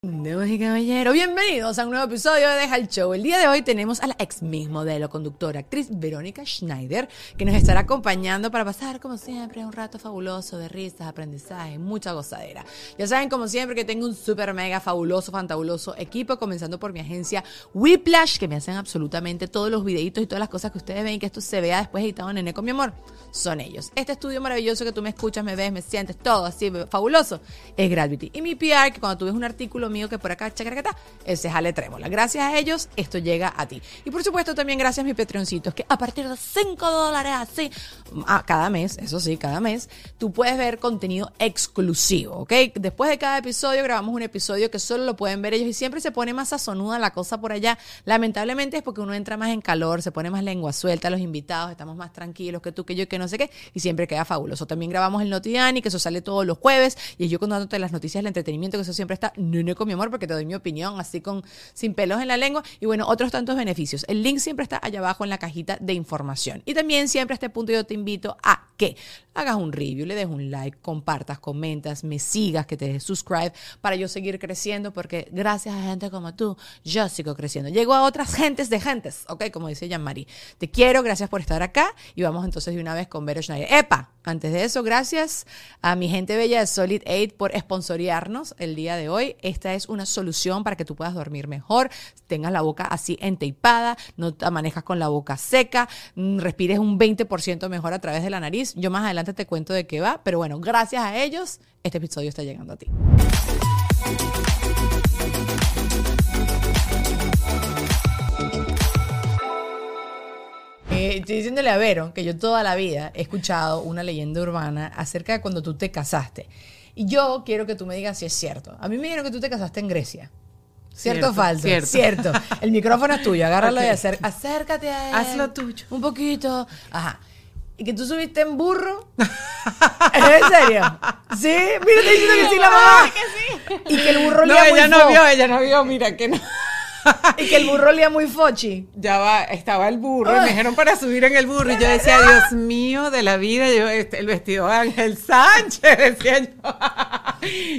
Damas y caballeros, bienvenidos a un nuevo episodio de Deja Show. El día de hoy tenemos a la ex Miss modelo, conductora, actriz Verónica Schneider, que nos estará acompañando para pasar, como siempre, un rato fabuloso de risas, aprendizaje, mucha gozadera. Ya saben, como siempre, que tengo un super mega fabuloso, fantabuloso equipo, comenzando por mi agencia Whiplash, que me hacen absolutamente todos los videitos y todas las cosas que ustedes ven y que esto se vea después editado en Eco, mi amor. Son ellos. Este estudio maravilloso que tú me escuchas, me ves, me sientes, todo así fabuloso, es Gravity. Y mi PR, que cuando tú ves un artículo mío que por acá, chacaracata, ese jale trémola. Gracias a ellos, esto llega a ti. Y por supuesto, también gracias a mis Patreoncitos, que a partir de 5 dólares así, a cada mes, eso sí, cada mes, tú puedes ver contenido exclusivo, ¿ok? Después de cada episodio, grabamos un episodio que solo lo pueden ver ellos y siempre se pone más sazonuda la cosa por allá. Lamentablemente es porque uno entra más en calor, se pone más lengua suelta, los invitados, estamos más tranquilos que tú, que yo, que no sé qué, y siempre queda fabuloso. También grabamos el Notiani, que eso sale todos los jueves, y yo contándote las noticias del entretenimiento, que eso siempre está con mi amor, porque te doy mi opinión así con sin pelos en la lengua, y bueno, otros tantos beneficios. El link siempre está allá abajo en la cajita de información. Y también siempre a este punto yo te invito a que hagas un review, le des un like, compartas, comentas, me sigas, que te des subscribe para yo seguir creciendo, porque gracias a gente como tú, yo sigo creciendo. Llego a otras gentes de gentes, ¿ok? Como dice Jean-Marie. Te quiero, gracias por estar acá y vamos entonces de una vez con Vero Schneider. ¡Epa! Antes de eso, gracias a mi gente bella de Solid 8 por esponsorearnos el día de hoy. Esta es una solución para que tú puedas dormir mejor, tengas la boca así enteipada, no te manejas con la boca seca, mm, respires un 20% mejor a través de la nariz. Yo más adelante te cuento de qué va, pero bueno, gracias a ellos, este episodio está llegando a ti. Eh, estoy diciéndole a Vero que yo toda la vida he escuchado una leyenda urbana acerca de cuando tú te casaste. Y yo quiero que tú me digas si es cierto. A mí me dijeron que tú te casaste en Grecia. ¿Cierto, o falso? cierto. El micrófono es tuyo, agárralo y acer- acércate a él. Haz lo tuyo. Un poquito. Ajá. ¿Y que tú subiste en burro? ¿Es en serio? ¿Sí? Mira, te diciendo que sí la mamá. Y que el burro No, muy ella no vio, ella no vio, mira que no. Y que el burro olía muy fochi. Ya va, estaba el burro, y me dijeron para subir en el burro, y yo decía, Dios mío de la vida, yo, este, el vestido de Ángel Sánchez, decía yo.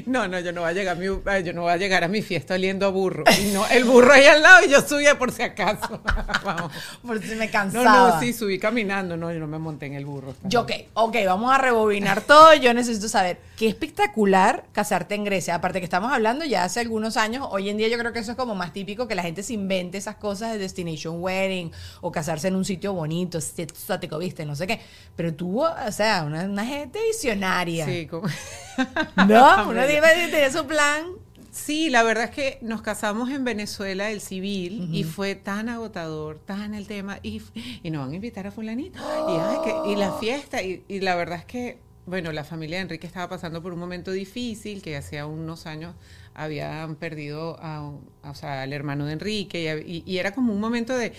No, no, yo no voy a llegar a mi, ay, yo no voy a llegar a mi fiesta oliendo a burro. Y no, el burro ahí al lado y yo subía por si acaso. Vamos. Por si me No, cansaba. no, sí, subí caminando, no, yo no me monté en el burro. Yo, ok, ok, vamos a rebobinar todo. Yo necesito saber qué espectacular casarte en Grecia. Aparte que estamos hablando ya hace algunos años, hoy en día yo creo que eso es como más típico que la gente se invente esas cosas de destination wedding o casarse en un sitio bonito, exótico, viste, no sé qué. Pero tú, o sea, una, una gente visionaria. Sí, como... ¿No? Uno tiene su plan. Sí, la verdad es que nos casamos en Venezuela, el civil, y fue tan agotador, tan el tema, y, y nos van a invitar a fulanito, y, ay, que- y la fiesta, y, y la verdad es que, bueno, la familia de Enrique estaba pasando por un momento difícil, que hacía unos años habían perdido a, un- o sea, al hermano de Enrique, y, era como un momento de,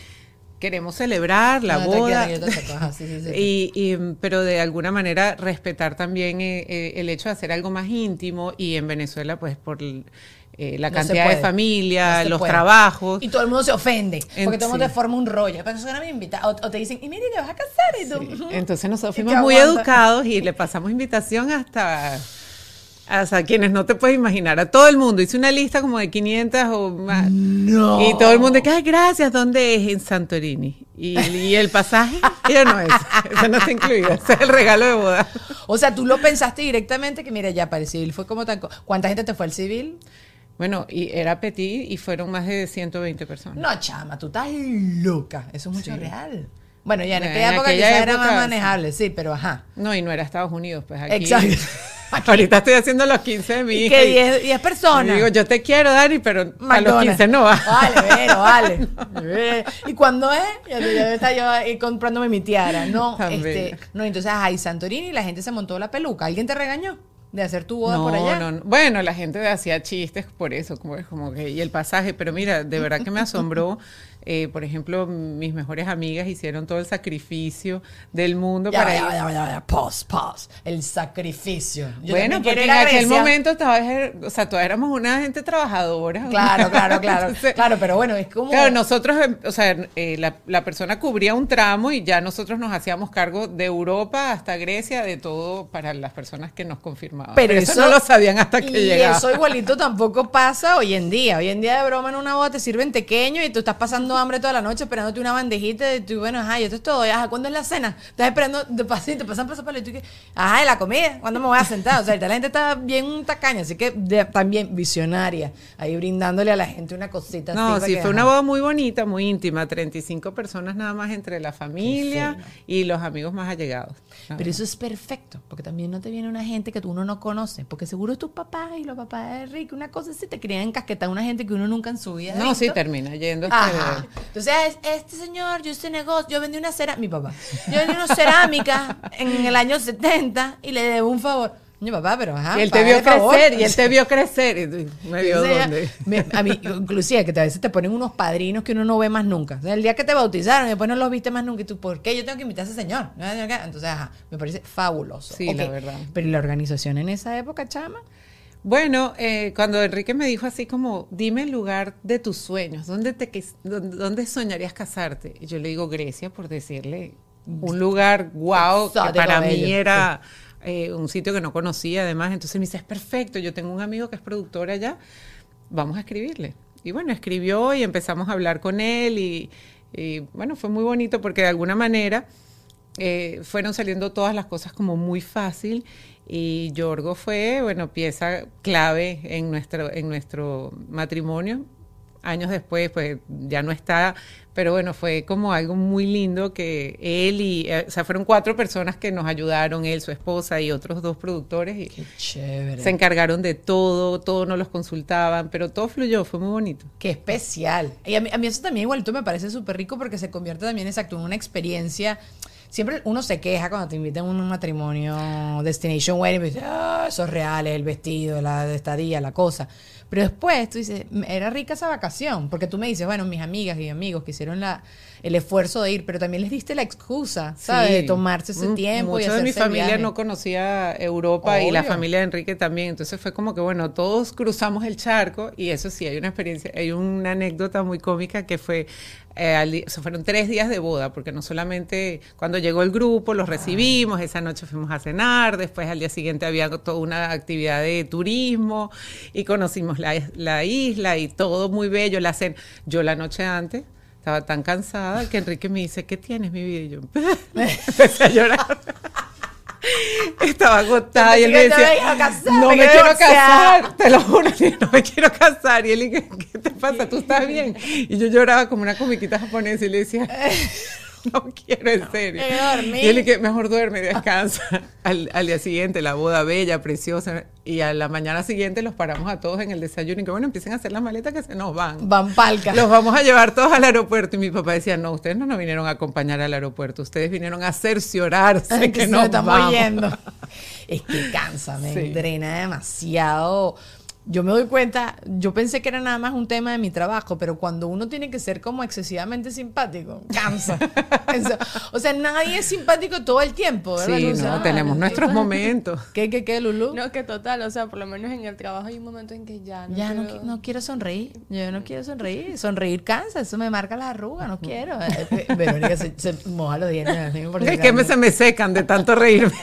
queremos celebrar la No, boda. sí, sí, sí. Y, y, pero de alguna manera respetar también eh, eh, el hecho de hacer algo más íntimo y en Venezuela pues por eh, la No cantidad de familia, No los puede. trabajos. Y todo el mundo se ofende. En- Porque todo el mundo sí. te forma un rollo. Pero eso. O, o te dicen, y mire, te vas a casar. Y tú. Entonces nosotros fuimos muy aguanta. educados y le pasamos invitación hasta hasta quienes no te puedes imaginar, a todo el mundo. Hice una lista como de 500 o más. No. Y todo el mundo que, ay, gracias, ¿dónde es? En Santorini. Y, y el pasaje, ya no es. Eso no está incluido. Ese es el regalo de boda. O sea, tú lo pensaste directamente que, mira, ya para el civil fue como tan... co- ¿Cuánta gente te fue al civil? Bueno, y era petit y fueron más de 120 personas. No, chama, tú estás loca. Eso es mucho real. Bueno, ya en En aquella época aquella quizás era más manejable, sí, pero ajá. No, y no era Estados Unidos, pues aquí. Exacto. Ahorita estoy haciendo los 15 de mi Y hija. que y- 10 10 y personas. digo, yo te quiero, Dani, pero a los McDonald's. 15 no va. Vale, pero vale. ¿Y cuándo es? Ya, ya está yo ahí comprándome mi tiara. No, este, no, entonces, ay, Santorini, la gente se montó la peluca. ¿Alguien te regañó de hacer tu boda No, por allá? no, no. Bueno, la gente hacía chistes por eso, como, como que, y el pasaje, pero mira, de verdad que me asombró. Eh, por ejemplo, mis mejores amigas hicieron todo el sacrificio del mundo Ya, para ya, ir. ya, ya, ya, pause, pause. El sacrificio. Yo bueno, porque en aquel momento todavía, o sea, todavía éramos una gente trabajadora. Claro, claro, claro. Entonces, claro, pero bueno, es como. Claro, nosotros, eh, o sea, eh, la, la persona cubría un tramo y ya nosotros nos hacíamos cargo de Europa hasta Grecia, de todo para las personas que nos confirmaban. Pero Pero, eso, eso- no lo sabían hasta que y llegaba. eso igualito tampoco pasa hoy en día. Hoy en día de broma en una boda te sirven tequeño y tú estás pasando hambre toda la noche esperándote una bandejita y tú, bueno, ajá, y esto es todo. Y, ajá, ¿cuándo es la cena? Estás esperando, te pasan, te pasan paso y tú que, ajá, y la comida, ¿cuándo me voy a sentar? O sea, la gente está bien tacaña, así que de- también visionaria, ahí brindándole a la gente una cosita. No, sí, que, fue ajá. una boda muy bonita, muy íntima, 35 personas nada más entre la familia y los amigos más allegados. Pero eso es perfecto, porque también no te viene una gente que tú uno no conoce, porque seguro es tu papá y los papás de Enrique, una cosa así, te querían encasquetar una gente que uno nunca en su vida No, sí, visto. termina yendo. este- Entonces, es- este señor, yo hice negocio, yo vendí una cerámica, mi papá, yo vendí una cerámica en el año 70 y le debo un favor. Mi papá, pero ajá. y él te vio crecer, y él te vio crecer. Y tú, me vio dónde. me- a mí, inclusive, que a veces te ponen unos padrinos que uno no ve más nunca. O sea, el día que te bautizaron después no los viste más nunca. Y tú, ¿por qué yo tengo que invitar a ese señor? Entonces, ajá, me parece fabuloso. Sí, la verdad. Pero ¿y la organización en esa época, chama? Bueno, eh, cuando Enrique me dijo así como, dime el lugar de tus sueños, ¿dónde, te, dónde, soñarías casarte? Y yo le digo Grecia por decirle un lugar guau, que Exótico, para mí era eh, un sitio que no conocía además. Entonces me dice, es perfecto, yo tengo un amigo que es productor allá, vamos a escribirle. Y bueno, escribió y empezamos a hablar con él y, y, bueno, fue muy bonito porque de alguna manera eh, fueron saliendo todas las cosas como muy fácil y Yorgo fue, bueno, pieza clave en nuestro, en nuestro matrimonio. Años después, pues ya no está, pero bueno, fue como algo muy lindo que él y, eh, o sea, fueron cuatro personas que nos ayudaron, él, su esposa y otros dos productores, y Qué chévere. se encargaron de todo, todo nos los consultaban, pero todo fluyó, fue muy bonito. Qué especial. Y a mí, a mí eso también igualito me parece súper rico porque se convierte también exacto en una experiencia. Siempre uno se queja cuando te invitan a un matrimonio, destination wedding, y dice, ah, eso es real, el vestido, la estadía, la cosa. Pero después tú dices, era rica esa vacación, porque tú me dices, bueno, mis amigas y amigos que hicieron la, el esfuerzo de ir, pero también les diste la excusa, ¿sabes? Sí. De tomarse ese tiempo y Mucho de mi familia viaje. no conocía Europa y la familia de Enrique también. Entonces fue como que, bueno, todos cruzamos el charco y eso sí, hay una experiencia, hay una anécdota muy cómica que fue, eh, al o sea, fueron tres días de boda, porque no solamente cuando llegó el grupo los recibimos, esa noche fuimos a cenar, después al día siguiente había toda una actividad de turismo y conocimos la, la isla y todo muy bello, la cena. Yo la noche antes estaba tan cansada que Enrique me dice, ¿qué tienes, mi vida? Y yo empecé a llorar. Estaba agotada y él me decía, casar, no me quiero divorciada". casar, te lo juro, no me quiero casar. Y él ¿qué te pasa? ¿Tú estás bien? Y yo lloraba como una comiquita japonesa y le decía, no quiero, en serio. Y él dice, mejor duerme, descansa. Al, al día siguiente, la boda bella, preciosa. Y a la mañana siguiente los paramos a todos en el desayuno y que bueno, empiecen a hacer las maletas que se nos van. Van palca. Los vamos a llevar todos al aeropuerto. Y mi papá decía, no, ustedes no nos vinieron a acompañar al aeropuerto, ustedes vinieron a cerciorarse que se nos estamos vamos. yendo. Es que cansa, me Sí. drena demasiado. Yo me doy cuenta, yo pensé que era nada más un tema de mi trabajo, pero cuando uno tiene que ser como excesivamente simpático, cansa. Eso. o sea, nadie es simpático todo el tiempo, ¿verdad? Sí, Luz? no, Ah, tenemos nuestros momentos. ¿Qué, qué, qué, Lulu? No, que total, o sea, por lo menos en el trabajo hay un momento en que ya no ya no, quiero- qui- no quiero sonreír. Yo no quiero sonreír. Sonreír cansa, eso me marca las arrugas, no quiero. Eh, eh, Verónica se, se moja los dientes. Es que me, se me secan de tanto reírme.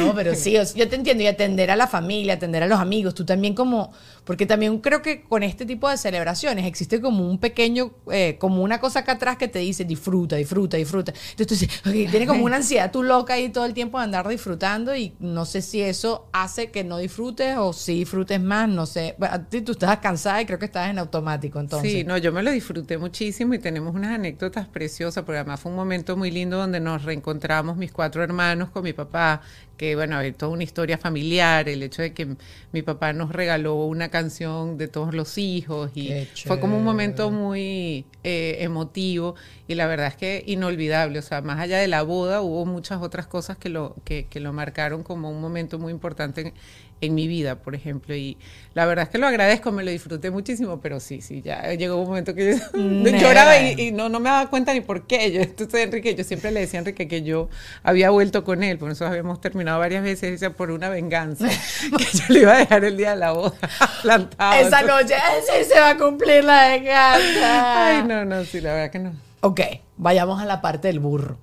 No, pero sí, yo te entiendo, y atender a la familia, atender a los amigos, tú también como, porque también creo que con este tipo de celebraciones existe como un pequeño, eh, como una cosa acá atrás que te dice disfruta, disfruta, disfruta. Entonces tú dices, ok, tienes como una ansiedad tú loca ahí todo el tiempo de andar disfrutando y no sé si eso hace que no disfrutes o si disfrutes más, no sé. Bueno, tú estás cansada y creo que estás en automático entonces. Sí, no, yo me lo disfruté muchísimo y tenemos unas anécdotas preciosas, porque además fue un momento muy lindo donde nos reencontramos mis cuatro hermanos con mi papá, que bueno, hay toda una historia familiar, el hecho de que mi papá nos regaló una canción de todos los hijos y fue como un momento muy eh, emotivo y la verdad es que inolvidable, o sea, más allá de la boda hubo muchas otras cosas que lo, que, que lo marcaron como un momento muy importante en, en mi vida, por ejemplo, y la verdad es que lo agradezco, me lo disfruté muchísimo, pero sí, sí, ya llegó un momento que yo lloraba y, y no, no me daba cuenta ni por qué. Yo, entonces, Enrique, yo siempre le decía a Enrique que yo había vuelto con él, por eso habíamos terminado varias veces, decía, por una venganza, que yo le iba a dejar el día de la boda plantado. Esa Entonces- noche, sí se va a cumplir la venganza. Ay, no, no, sí, la verdad que no. Ok, vayamos a la parte del burro.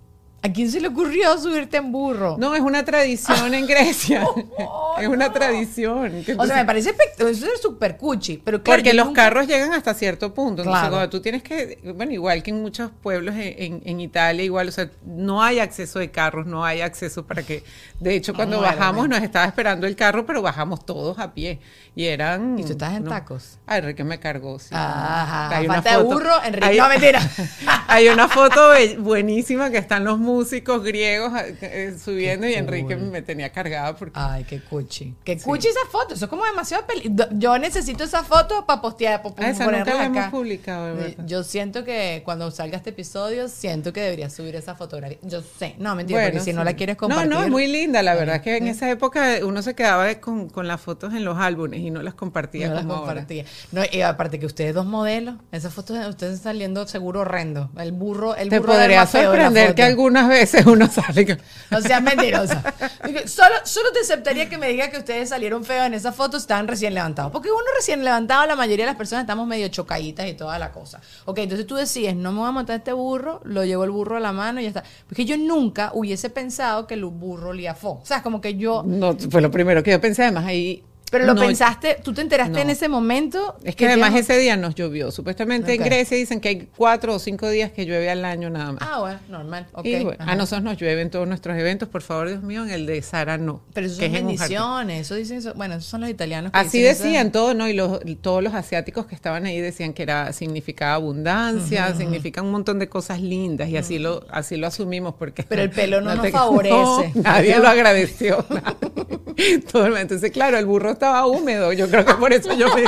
¿A quién se le ocurrió subirte en burro? No, es una tradición en Grecia. Oh, es una no. tradición. o sea, me parece eso es súper cuchi, pero claro, Porque los nunca- carros llegan hasta cierto punto. Entonces, cuando tú tienes que, bueno, igual que en muchos pueblos en, en- en Italia, igual, o sea, no hay acceso de carros, no hay acceso para que, de hecho, cuando Bueno, bajamos nos estaba esperando el carro, pero bajamos todos a pie. Y eran... ¿Y tú estás en no. tacos? Ay, Enrique me cargó, sí. Ajá, Hay una falta de foto- burro, Enrique. hay- No, mentira. Hay una foto buenísima que están los músicos griegos eh, subiendo y Enrique cool. me tenía cargada porque... Ay, qué cuchi. Qué cuchi esa foto. Eso es como demasiado peli. Yo necesito esa foto para postear, para Ah, esa nunca la hemos acá. publicado, de Eh, verdad. Yo siento que cuando salga este episodio, siento que debería subir esa fotografía. Yo sé. No, mentira, porque si no la quieres compartir. No, no, es muy linda. La verdad es Bueno, que en esa época uno se quedaba con, con las fotos en los álbumes y no las compartía No las ahora. compartía. No, y aparte que ustedes dos modelos, esas fotos de ustedes saliendo seguro horrendo. El burro, el Te burro era el podría sorprender que algunas veces uno sale con- No seas mentirosa. Dije, Solo, solo te aceptaría que me diga que ustedes salieron feos en esa foto, estaban recién levantados. Porque uno recién levantado, la mayoría de las personas estamos medio chocaditas y toda la cosa. Ok, entonces tú decides, no me voy a montar este burro, lo llevo el burro a la mano y ya está. Porque yo nunca hubiese pensado que el burro olía fo. O sea, como que yo... No, fue lo primero que yo pensé. Además, ahí. Pero lo no, pensaste, tú te enteraste no. en ese momento. Es que además ese día nos llovió. Supuestamente en Grecia dicen que hay cuatro o cinco días que llueve al año nada más. Ah, bueno, normal. y bueno, a nosotros nos llueven todos nuestros eventos. Por favor, Dios mío, en el de Sara no. Pero eso son es bendiciones, eso dicen, eso- bueno, esos son los italianos. que Así dicen decían todo, ¿no? Y los, todos los asiáticos que estaban ahí decían que era significaba abundancia, significa un montón de cosas lindas y así lo así lo asumimos porque Pero el pelo no nos te- favorece. no, nadie lo agradeció. Todo entonces, claro, el burro estaba húmedo. Yo creo que por eso yo me,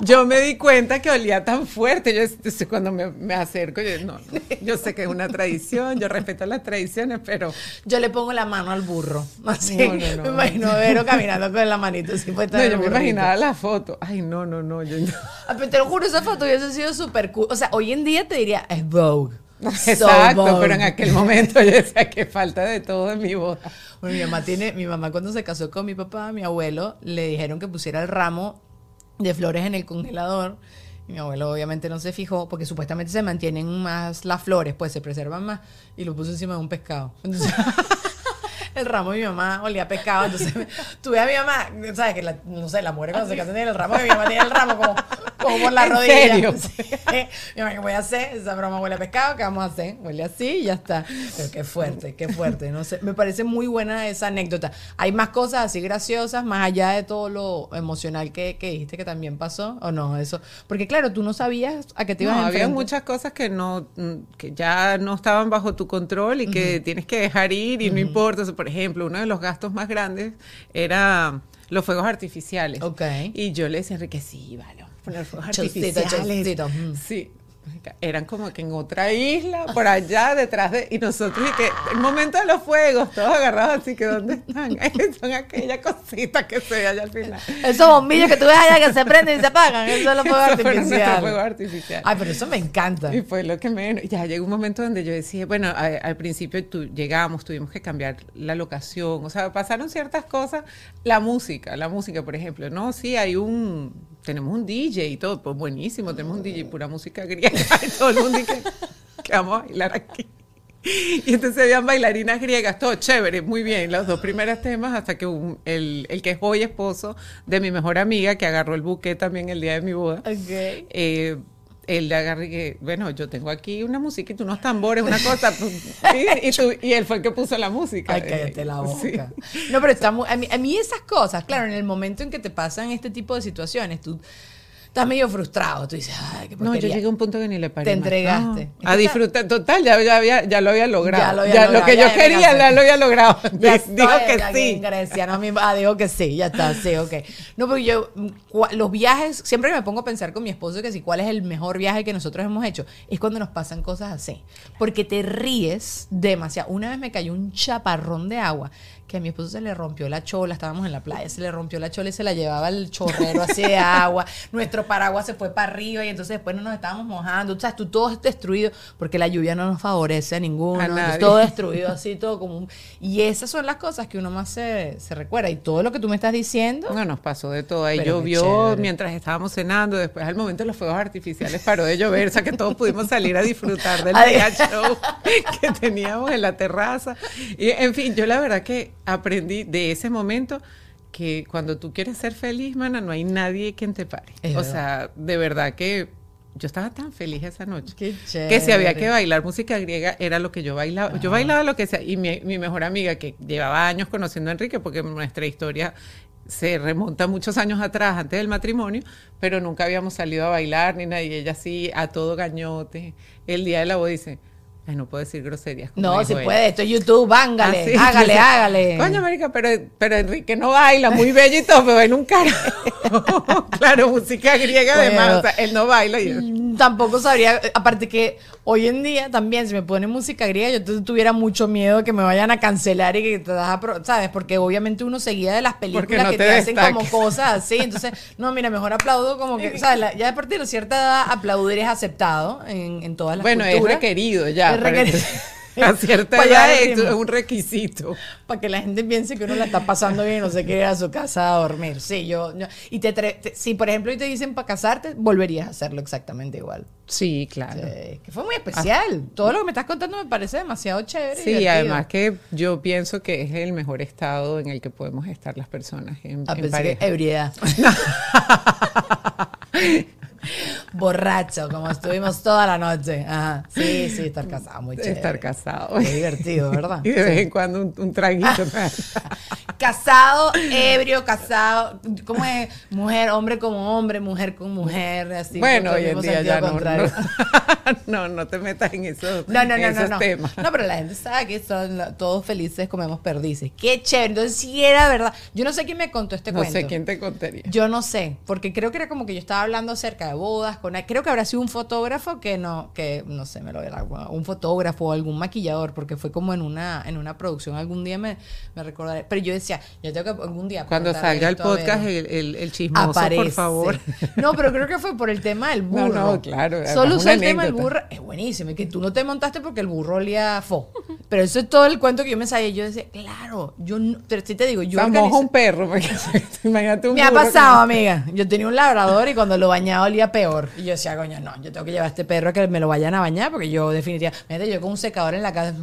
yo me di cuenta que olía tan fuerte. Yo entonces, cuando me, me acerco, yo, no, no, yo sé que es una tradición, yo respeto las tradiciones, pero Yo le pongo la mano al burro. Así. No, me imagino a Vero caminando con la manito así puesta no, yo me imaginaba la foto. Ay, no, no, no. Yo, Ah, pero te lo juro, esa foto hubiese sido súper cool. O sea, hoy en día te diría, es Vogue. Exacto, pero en aquel momento yo decía que falta de todo en mi boda. Mi mamá tiene, mi mamá cuando se casó con mi papá, mi abuelo, le dijeron que pusiera el ramo de flores en el congelador. Mi abuelo obviamente no se fijó porque supuestamente se mantienen más las flores, pues se preservan más. Y lo puso encima de un pescado. Entonces, el ramo de mi mamá olía a pescado. Entonces tuve a mi mamá, ¿sabes? Que la, no sé, la mujer cuando se casan tiene el ramo, que mi mamá tiene el ramo como, como por la ¿En rodilla. serio? Mi mamá, ¿qué voy a hacer? Esa broma huele a pescado, ¿qué vamos a hacer? Huele así y ya está. Pero qué fuerte, qué fuerte. No sé, me parece muy buena esa anécdota. Hay más cosas así graciosas, más allá de todo lo emocional que, que dijiste que también pasó, ¿o no? Eso. Porque claro, tú no sabías a qué te ibas No, a había muchas cosas que no mm, que ya no estaban bajo tu control y que tienes que dejar ir y no importa. Sea, por ejemplo, uno de los gastos más grandes era los fuegos artificiales. Ok. Y yo le decía a Enrique, sí, vale, poner fuegos Chocito, artificiales. chocito. Sí. Eran como que en otra isla, por allá detrás de, y nosotros, y que el momento de los fuegos, todos agarrados así que ¿dónde están? Son aquellas cositas que se ve allá al final. Esos bombillos que tú ves allá que se prenden y se apagan, eso es los fuegos artificiales. fuegos artificiales. Ay, pero eso me encanta. Y fue lo que me... Ya llegó un momento donde yo decía, bueno, a- al principio tu- llegamos, tuvimos que cambiar la locación, o sea, pasaron ciertas cosas. La música, la música, por ejemplo, no, sí, hay un... Tenemos un DJ y todo, pues buenísimo, tenemos un DJ, pura música griega, y todo el mundo dice que vamos a bailar aquí. Y entonces habían bailarinas griegas, todo chévere, muy bien, los dos primeros temas, hasta que un- el, el que es hoy esposo de mi mejor amiga, que agarró el buque también el día de mi boda, Ok. eh, él le agarré que, bueno, yo tengo aquí una musiquita, unos tambores, una cosa, pues, y, y tú- y él fue el que puso la música. Ay, cállate la sí. boca. No, pero está muy, a, mí, a mí esas cosas, claro, en el momento en que te pasan este tipo de situaciones, tú estás medio frustrado, tú dices, ay, qué No, yo porquería. llegué a un punto que ni le paré Te entregaste. Que a disfrutar, total, ya, ya, había, ya lo había logrado. Ya lo había Ya logrado, que ya yo quería, ya lo había logrado. Ya Dijo que sí. en Grecia, no, mi, ah, dijo que sí, ya está, sí, ok. No, porque yo, los viajes, siempre me pongo a pensar con mi esposo que si cuál es el mejor viaje que nosotros hemos hecho, es cuando nos pasan cosas así. Porque te ríes demasiado. Una vez me cayó un chaparrón de agua que a mi esposo se le rompió la chola, estábamos en la playa, se le rompió la chola y se la llevaba el chorrero así de agua, nuestro paraguas se fue para arriba y entonces después no nos estábamos mojando, o sea, tú todo es destruido porque la lluvia no nos favorece a ninguno, A todo destruido así, todo como un... Y esas son las cosas que uno más se, se recuerda y todo lo que tú me estás diciendo, No, nos pasó de todo. Ahí llovió mientras estábamos cenando. Después, al momento de los fuegos artificiales, paró de llover. O sea, que todos pudimos salir a disfrutar del mega show que teníamos en la terraza. Y, en fin, yo la verdad que aprendí de ese momento que cuando tú quieres ser feliz, mana, no hay nadie quien te pare. Es o verdad. sea, de verdad que yo estaba tan feliz esa noche. Qué Que si había chévere. que bailar música griega, era lo que yo bailaba. Yo bailaba lo que sea. Y mi, mi mejor amiga, que llevaba años conociendo a Enrique, porque nuestra historia se remonta muchos años atrás, antes del matrimonio, pero nunca habíamos salido a bailar ni nada. Y ella sí, a todo gañote. El día de la boda dice, ay, no puedo decir groserías. no, si ella". puede, esto es YouTube, ángale, Así, hágale, hágale. Coño, América, pero, pero Enrique no baila, muy bello y todo, pero baila un carajo. claro, música griega además, o sea, él no baila. yo- Mm, Tampoco sabría, aparte que hoy en día también si me ponen música griega yo tu- tuviera mucho miedo que me vayan a cancelar y que te das a, ¿sabes? Porque obviamente uno seguía de las películas no que te te, hacen como cosas así, entonces, no, mira, mejor aplaudo como que, ¿sabes? Ya a partir de cierta edad aplaudir es aceptado en, en todas las Bueno, es requerido ya. Es requerido. A cierta edad es un requisito. Para que la gente piense que uno la está pasando bien y no se quiere ir a su casa a dormir. Sí, yo. yo- y te, te- si, por ejemplo, hoy te dicen para casarte, volverías a hacerlo exactamente igual. Sí, claro. Sí, que fue muy especial. Todo lo que me estás contando me parece demasiado chévere. y Sí, divertido. además que yo pienso que es el mejor estado en el que podemos estar las personas en, Ah, en pareja. ebriedad. Borracho, como estuvimos toda la noche. Ajá. Sí, sí, estar casado, muy chévere. Estar casado. Qué divertido, ¿verdad? Y de vez en cuando un, un traguito. Casado, ebrio, casado, ¿cómo es? Mujer, hombre como hombre, mujer con mujer, así. bueno, hoy en día ya no, contrario. no, no, no te metas en esos, No, no, en no, no, esos no. temas. No, pero la gente sabe que son todos felices, comemos perdices. Qué chévere. Entonces, sí era verdad. Yo no sé quién me contó este no cuento. sé quién te contaría. Yo no sé, porque creo que era como que yo estaba hablando acerca de bodas, con creo que habrá sido un fotógrafo que no, que no sé, me lo era un fotógrafo o algún maquillador, porque fue como en una, en una producción algún día me, me recordaré. Pero yo decía, yo tengo que algún día Cuando salga el a podcast, el, el, el chismoso, Aparece. por favor. No, pero creo que fue por el tema del burro. no, claro, Solo una el tema del burro. Es buenísimo. Y que tú no te montaste porque el burro olía a fo. Pero eso es todo el cuento que yo me sabía. Yo decía, claro, yo no, pero sí te digo, yo moja organizo- un perro, porque imagínate un me ha que- pasado, amiga. Yo tenía un labrador y cuando lo bañaba olía peor. Y yo decía, coño, no, yo tengo que llevar a este perro a que me lo vayan a bañar porque yo definitivamente, yo con un secador en la casa,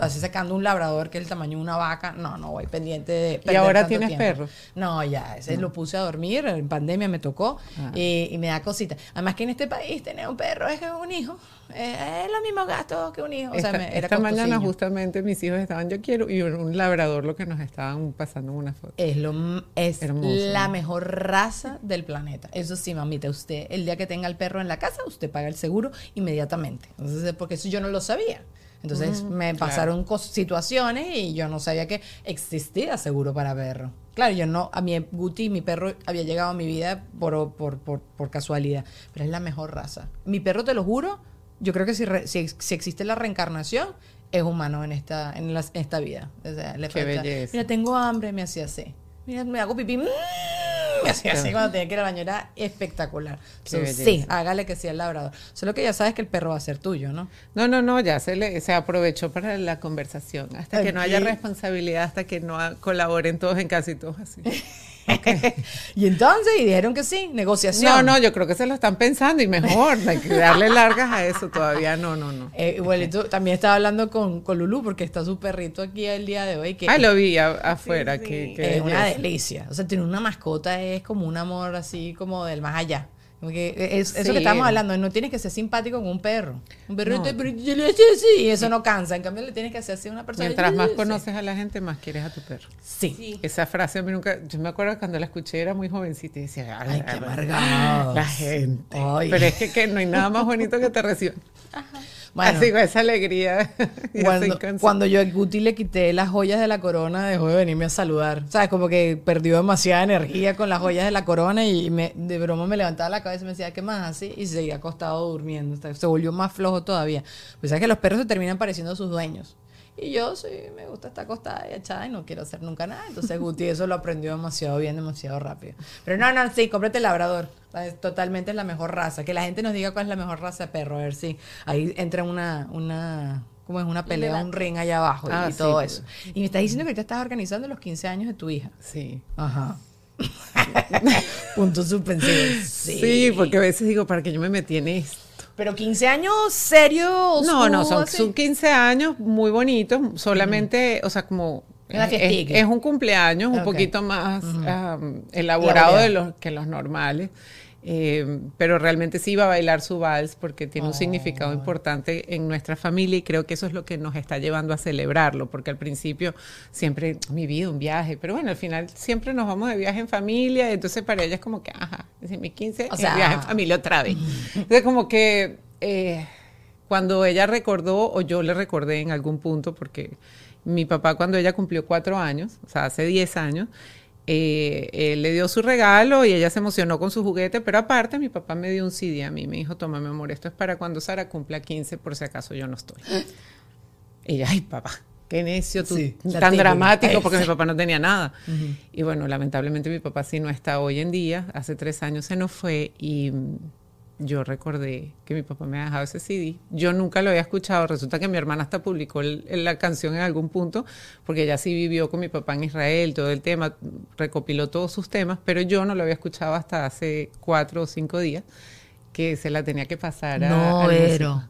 así sacando un labrador que es el tamaño de una vaca, no, no voy pendiente de... perder ahora tienes tiempo. perro? No, ya, ese lo puse a dormir, en pandemia me tocó Ah. y, y me da cosita. Además que en este país tener un perro es que un hijo. Eh, es lo mismo gasto que un hijo. O sea, esta me- era esta mañana justamente mis hijos estaban, yo quiero, y un, un labrador lo que nos estaban pasando en una foto. Es, lo, es Hermoso, la mejor raza del planeta. Eso sí, mamita, usted, el día que tenga el perro en la casa, usted paga el seguro inmediatamente. Entonces, porque eso yo no lo sabía. Entonces me pasaron situaciones y yo no sabía que existía seguro para perro. Claro, yo no, a mí Guti, mi perro, había llegado a mi vida por, por, por, por casualidad, pero es la mejor raza. Mi perro, te lo juro, yo creo que si, re- si, si existe la reencarnación, es humano en esta, en, esta vida. O sea, le Qué falta, belleza. Mira, tengo hambre, me hacía así. Mira, me hago pipí. Me hacía así cuando tenía que ir al baño. Era espectacular. So, sí, hágale que sea el labrador. Solo que ya sabes que el perro va a ser tuyo, ¿no? No, no, no, ya se le se aprovechó para la conversación. Hasta que no haya responsabilidad, hasta que no colaboren todos en casi todos así. y entonces, y dijeron que sí, negociación. No, no, yo creo que se lo están pensando y mejor, hay que darle largas a eso todavía. No, no, no. Eh, también estaba hablando con, con Lulu porque está su perrito aquí el día de hoy. Que Ah, lo vi a- afuera. Que, que es una delicia. O sea, tener una mascota es como un amor así como del más allá. Como que es, eso que estamos hablando, no tienes que ser simpático con un perro. Un perro No. te- yo le hacía así y eso no cansa. En cambio, le tienes que hacer así a una persona. Mientras más conoces a la gente, más quieres a tu perro. Sí. Esa frase a mí nunca, yo me acuerdo cuando la escuché era muy jovencita y decía, Ay, qué amargados. La gente. Ay. Pero es que, que no hay nada más bonito que te reciban. Bueno. Así con esa alegría. Cuando, cuando yo a Guti le quité las joyas de la corona, dejó de venirme a saludar. ¿Sabes? Como que perdió demasiada energía con las joyas de la corona y me, de broma me levantaba la cabeza y me decía, ¿qué más? Así, y seguía acostado durmiendo. O sea, Se volvió más flojo todavía. Pues sabes que los perros se terminan pareciendo a sus dueños. Y yo sí, me gusta estar acostada y echada y no quiero hacer nunca nada. Entonces Guti eso lo aprendió demasiado bien, demasiado rápido. Pero no, no, sí, cómprate el labrador. Es totalmente es la mejor raza. Que la gente nos diga cuál es la mejor raza de perro. A ver si ahí entra una, una, ¿cómo es? Una pelea, un ring allá abajo y- Ah, y, sí, todo pues. eso. Y me estás diciendo que ahorita estás organizando los 15 años de tu hija. Sí. Ajá. Punto suspensivo. Sí. Sí. porque a veces digo, ¿para que yo me metí en esto? Pero 15 años serio. No, no, son, así. son 15 años muy bonitos, solamente, o sea, como... Es, es un cumpleaños un poquito más am, elaborado de los, que los normales, eh, pero realmente sí iba a bailar su vals porque tiene un Oh. significado importante en nuestra familia y creo que eso es lo que nos está llevando a celebrarlo, porque al principio siempre, mi vida, un viaje, pero bueno, al final siempre nos vamos de viaje en familia, entonces para ella es como que, ajá, es mi 15, O el sea- viaje en familia otra vez. Entonces como que... eh, cuando ella recordó, o yo le recordé en algún punto, porque mi papá cuando ella cumplió cuatro años, o sea, hace diez años, eh, él le dio su regalo y ella se emocionó con su juguete, pero aparte mi papá me dio un CD a mí, me dijo, toma mi amor, esto es para cuando Sara cumpla 15 por si acaso yo no estoy. Y ella, ay papá, qué necio tú, Sí, tan típica. dramático, porque mi papá no tenía nada. Y bueno, lamentablemente mi papá sí no está hoy en día, hace tres años se nos fue y yo recordé que mi papá me ha dejado ese CD. Yo nunca lo había escuchado. Resulta que mi hermana hasta publicó el- el- la canción en algún punto, porque ella sí vivió con mi papá en Israel, todo el tema, recopiló todos sus temas, pero yo no lo había escuchado hasta hace cuatro o cinco días, que se la tenía que pasar a, No. Vero.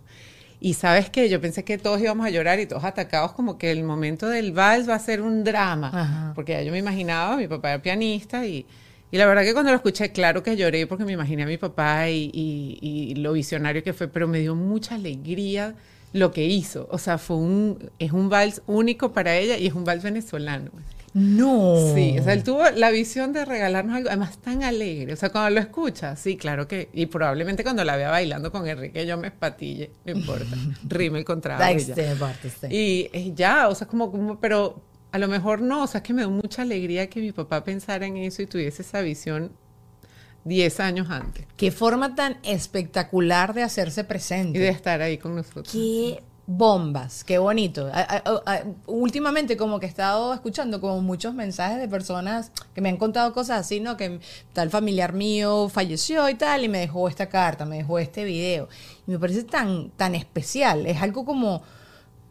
Y sabes que yo pensé que todos íbamos a llorar y todos atacados, como que el momento del vals va a ser un drama. Ajá. Porque ya yo me imaginaba, mi papá era pianista y, y la verdad que cuando lo escuché, claro que lloré porque me imaginé a mi papá y, y- y lo visionario que fue, pero me dio mucha alegría lo que hizo. O sea, fue un, es un vals único para ella y es un vals venezolano. No. Sí, o sea, él tuvo la visión de regalarnos algo, además tan alegre. O sea, cuando lo escucha, sí, claro que. Y probablemente cuando la vea bailando con Enrique, yo me espatille, no importa. Rime el contrato. y. Y ya, o sea, como, como, pero a lo mejor no, o sea, es que me dio mucha alegría que mi papá pensara en eso y tuviese esa visión 10 años antes Qué forma tan espectacular de hacerse presente. y de estar ahí con nosotros. Qué bombas, qué bonito. A- a- a- últimamente como que he estado escuchando como muchos mensajes de personas que me han contado cosas así, ¿no? Que tal familiar mío falleció y tal y me dejó esta carta, me dejó este video. Y me parece tan tan especial, es algo como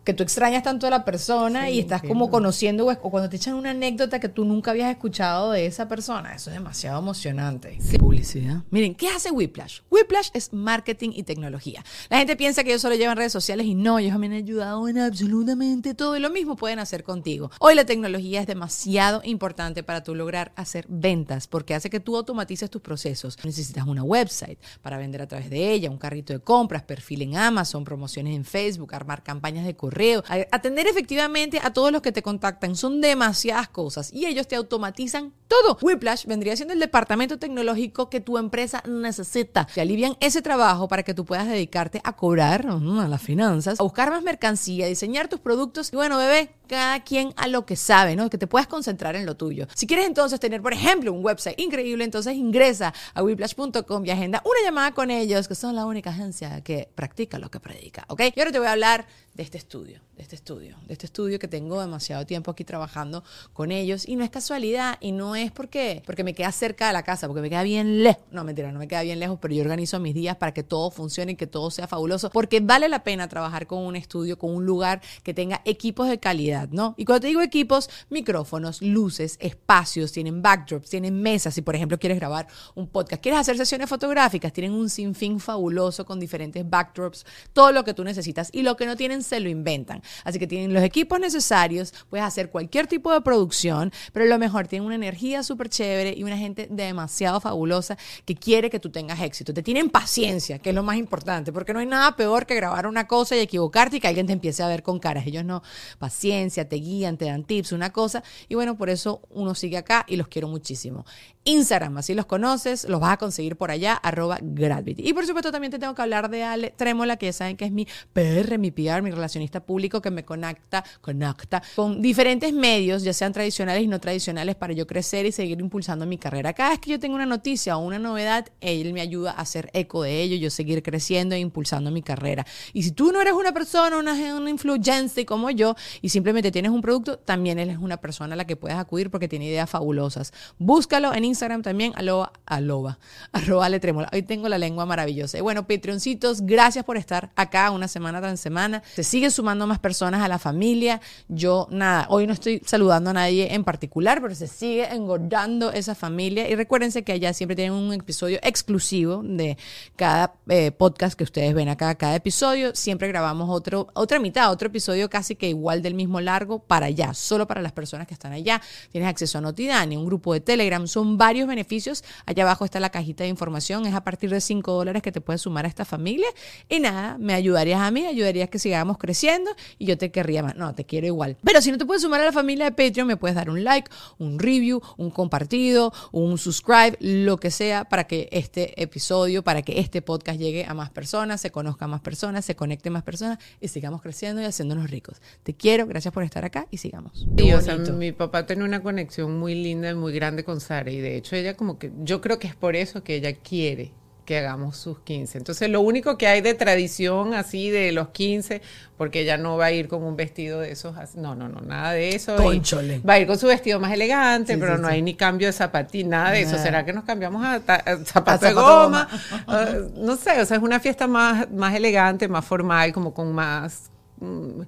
que tú extrañas tanto a la persona Sí, y estás entiendo. como conociendo o, cuando te echan una anécdota que tú nunca habías escuchado de esa persona. Eso es demasiado emocionante. Publicidad. Miren, ¿qué hace Whiplash? Whiplash es marketing y tecnología. La gente piensa que ellos solo llevan redes sociales y no, ellos me han ayudado en absolutamente todo y lo mismo pueden hacer contigo. Hoy la tecnología es demasiado importante para tú lograr hacer ventas porque hace que tú automatices tus procesos. Necesitas una website para vender a través de ella, un carrito de compras, perfil en Amazon, promociones en Facebook, armar campañas de correo, a- atender efectivamente a todos los que te contactan. Son demasiadas cosas y ellos te automatizan todo. Whiplash vendría siendo el departamento tecnológico que tu empresa necesita. Te alivian ese trabajo para que tú puedas dedicarte a cobrar, mm, a las finanzas, a buscar más mercancía, a diseñar tus productos y bueno, bebé, cada quien a lo que sabe, ¿no? Que te puedas concentrar en lo tuyo. Si quieres entonces tener, por ejemplo, un website increíble, entonces ingresa a whiplash.com y agenda una llamada con ellos, que son la única agencia que practica lo que predica, ¿ok? Y ahora te voy a hablar de este estudio, de este estudio, de este estudio que tengo demasiado tiempo aquí trabajando con ellos y no es casualidad y no es porque porque me queda cerca de la casa, porque me queda bien lejos. No, mentira, no me queda bien lejos, pero yo organizo mis días para que todo funcione y que todo sea fabuloso, porque vale la pena trabajar con un estudio, con un lugar que tenga equipos de calidad, ¿no? Y cuando te digo equipos, micrófonos, luces, espacios, tienen backdrops, tienen mesas, si por ejemplo quieres grabar un podcast, quieres hacer sesiones fotográficas, tienen un sinfín fabuloso con diferentes backdrops, todo lo que tú necesitas y lo que no tienen se lo inventan. Así que tienen los equipos necesarios, puedes hacer cualquier tipo de producción, pero lo mejor, tienen una energía súper chévere y una gente demasiado fabulosa que quiere que tú tengas éxito. Te tienen paciencia, que es lo más importante, porque no hay nada peor que grabar una cosa y equivocarte y que alguien te empiece a ver con caras. Ellos no, paciencia, te guían, te dan tips, una cosa. Y bueno, por eso uno sigue acá y los quiero muchísimo. Instagram, así los conoces, los vas a conseguir por allá, arroba Gravity. Y por supuesto también te tengo que hablar de Ale Trémola, que ya saben que es mi PR, mi PR, mi relacionista público que me conecta, conecta con diferentes medios, ya sean tradicionales y no tradicionales, para yo crecer y seguir impulsando mi carrera. Cada vez que yo tengo una noticia o una novedad, él me ayuda a hacer eco de ello, yo seguir creciendo e impulsando mi carrera. Y si tú no eres una persona, una, una influencer como yo, y simplemente tienes un producto, también él es una persona a la que puedes acudir porque tiene ideas fabulosas. Búscalo en Instagram también, aloba, aloba, arroba le trémola. Hoy tengo la lengua maravillosa. Y bueno, Patreoncitos, gracias por estar acá una semana tras semana. Se sigue sumando más personas a la familia. Yo, nada, hoy no estoy saludando a nadie en particular, pero se sigue engordando esa familia. Y recuérdense que allá siempre tienen un episodio exclusivo de cada eh, podcast que ustedes ven acá, cada episodio. Siempre grabamos otro, otra mitad, otro episodio casi que igual del mismo largo para allá, solo para las personas que están allá. Tienes acceso a Notidani, un grupo de Telegram. Son varios beneficios. Allá abajo está la cajita de información. Es a partir de 5 dólares que te puedes sumar a esta familia. Y nada, me ayudarías a mí, ayudarías que sigamos creciendo y yo te querría más. No, te quiero igual. Pero si no te puedes sumar a la familia de Patreon, me puedes dar un like, un review, un compartido, un subscribe, lo que sea, para que este episodio, para que este podcast llegue a más personas, se conozca a más personas, se conecte a más personas y sigamos creciendo y haciéndonos ricos. Te quiero, gracias por estar acá y sigamos. Sí, Qué o sea, bonito. mi papá tiene una conexión muy linda y muy grande con Sara y de hecho ella como que, yo creo que es por eso que ella quiere que hagamos sus 15. Entonces lo único que hay de tradición así de los 15, porque ella no va a ir con un vestido de esos, no, no, no, nada de eso. y Cónchole. Va a ir con su vestido más elegante, Sí, pero sí, no sí. hay ni cambio de zapatín, nada de eso. ¿Será que nos cambiamos a, a zapato A de goma? Ah, no sé, o sea, es una fiesta más, más elegante, más formal, como con más... mm,